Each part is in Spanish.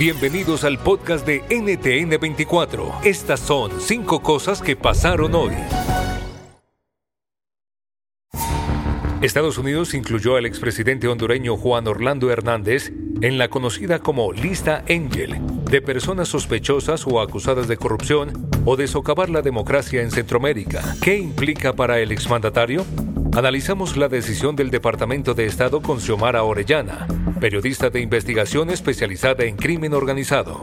Bienvenidos al podcast de NTN24. Estas son cinco cosas que pasaron hoy. Estados Unidos incluyó al expresidente hondureño Juan Orlando Hernández en la conocida como lista Angel de personas sospechosas o acusadas de corrupción o de socavar la democracia en Centroamérica. ¿Qué implica para el exmandatario? Analizamos la decisión del Departamento de Estado con Xiomara Orellana, periodista de investigación especializada en crimen organizado.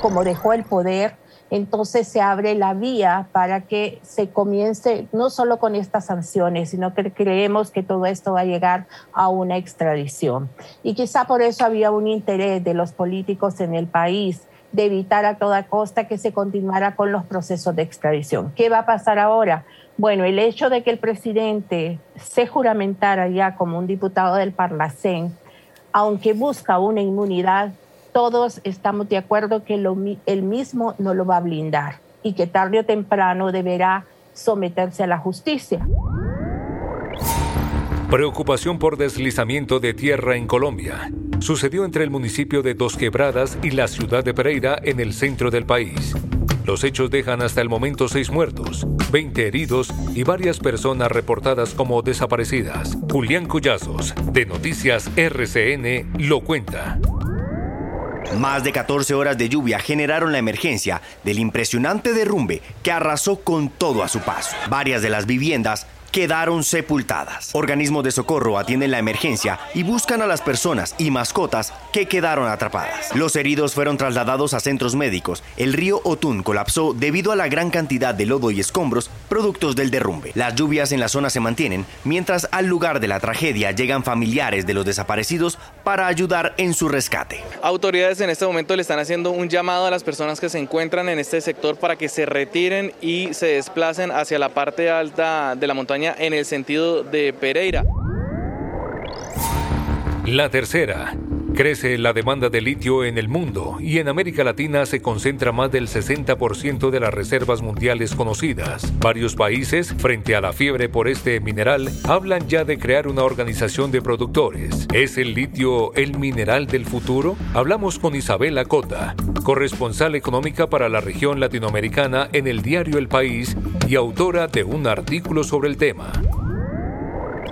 Como dejó el poder, entonces se abre la vía para que se comience no solo con estas sanciones, sino que creemos que todo esto va a llegar a una extradición. Y quizá por eso había un interés de los políticos en el país de evitar a toda costa que se continuara con los procesos de extradición. ¿Qué va a pasar ahora? Bueno, el hecho de que el presidente se juramentara ya como un diputado del Parlacén, aunque busca una inmunidad, todos estamos de acuerdo que lo, él mismo no lo va a blindar y que tarde o temprano deberá someterse a la justicia. Preocupación por deslizamiento de tierra en Colombia. Sucedió entre el municipio de Dos Quebradas y la ciudad de Pereira en el centro del país. Los hechos dejan hasta el momento seis muertos, 20 heridos y varias personas reportadas como desaparecidas. Julián Collazos, de Noticias RCN, lo cuenta. Más de 14 horas de lluvia generaron la emergencia del impresionante derrumbe que arrasó con todo a su paso. Varias de las viviendas quedaron sepultadas. Organismos de socorro atienden la emergencia y buscan a las personas y mascotas que quedaron atrapadas. Los heridos fueron trasladados a centros médicos. El río Otún colapsó debido a la gran cantidad de lodo y escombros productos del derrumbe. Las lluvias en la zona se mantienen, mientras al lugar de la tragedia llegan familiares de los desaparecidos para ayudar en su rescate. Autoridades en este momento le están haciendo un llamado a las personas que se encuentran en este sector para que se retiren y se desplacen hacia la parte alta de la montaña en el sentido de Pereira. La tercera. Crece la demanda de litio en el mundo y en América Latina se concentra más del 60% de las reservas mundiales conocidas. Varios países, frente a la fiebre por este mineral, hablan ya de crear una organización de productores. ¿Es el litio el mineral del futuro? Hablamos con Isabela Cota, corresponsal económica para la región latinoamericana en el diario El País y autora de un artículo sobre el tema.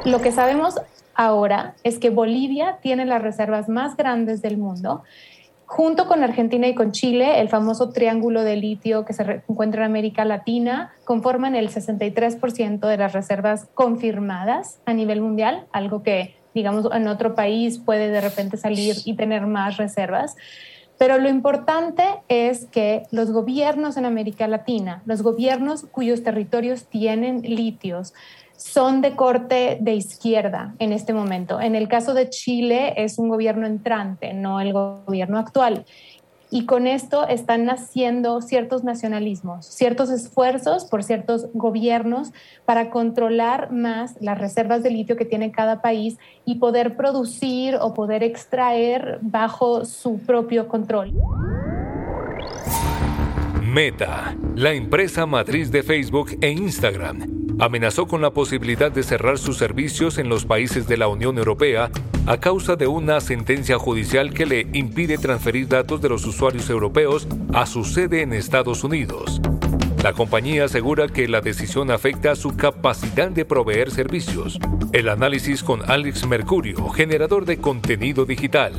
Lo que sabemos ahora es que Bolivia tiene las reservas más grandes del mundo. Junto con Argentina y con Chile, el famoso triángulo de litio que se encuentra en América Latina conforman el 63% de las reservas confirmadas a nivel mundial, algo que, digamos, en otro país puede de repente salir y tener más reservas. Pero lo importante es que los gobiernos en América Latina, los gobiernos cuyos territorios tienen litios, son de corte de izquierda en este momento. En el caso de Chile es un gobierno entrante, no el gobierno actual. Y con esto están naciendo ciertos nacionalismos, ciertos esfuerzos por ciertos gobiernos para controlar más las reservas de litio que tiene cada país y poder producir o poder extraer bajo su propio control. Meta, la empresa matriz de Facebook e Instagram, amenazó con la posibilidad de cerrar sus servicios en los países de la Unión Europea a causa de una sentencia judicial que le impide transferir datos de los usuarios europeos a su sede en Estados Unidos. La compañía asegura que la decisión afecta su capacidad de proveer servicios. El análisis con Alex Mercurio, generador de contenido digital.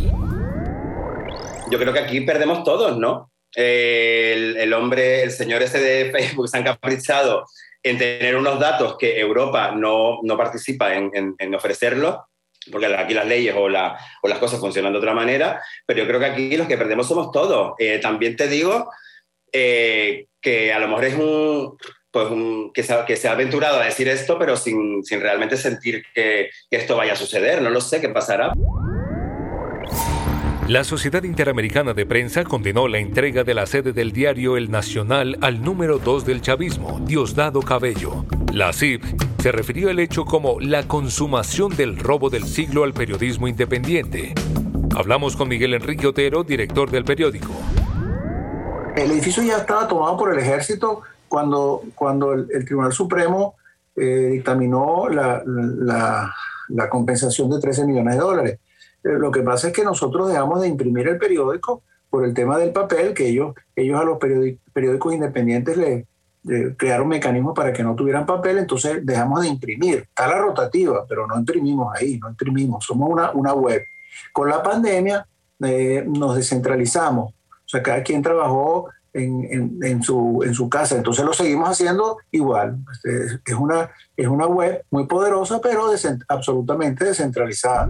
Yo creo que aquí perdemos todos, ¿no? el, hombre, el señor ese de Facebook se han caprichado en tener unos datos que Europa no, no participa en, en, ofrecerlos, porque aquí las leyes o, la, o, las cosas funcionan de otra manera, pero yo creo que aquí los que perdemos somos todos. Eh, también te digo eh, que a lo mejor es un, pues que, se, que, se, ha aventurado a decir esto, pero sin, sin realmente sentir que, que esto vaya a suceder. No lo sé qué pasará. La Sociedad Interamericana de Prensa condenó la entrega de la sede del diario El Nacional al número 2 del chavismo, Diosdado Cabello. La CIP se refirió al hecho como la consumación del robo del siglo al periodismo independiente. Hablamos con Miguel Enrique Otero, director del periódico. El edificio ya estaba tomado por el ejército cuando, cuando el, Tribunal Supremo eh, dictaminó la, la compensación de 13 millones de dólares. Lo que pasa es que nosotros dejamos de imprimir el periódico por el tema del papel, que ellos, ellos a los periódicos independientes le, crearon mecanismos para que no tuvieran papel, entonces dejamos de imprimir. Está la rotativa, pero no imprimimos ahí, no imprimimos, somos una, una web. Con la pandemia eh, nos descentralizamos, o sea, cada quien trabajó en, en, su, en su casa, entonces lo seguimos haciendo igual. Este, es una, es una web muy poderosa, pero absolutamente descentralizada.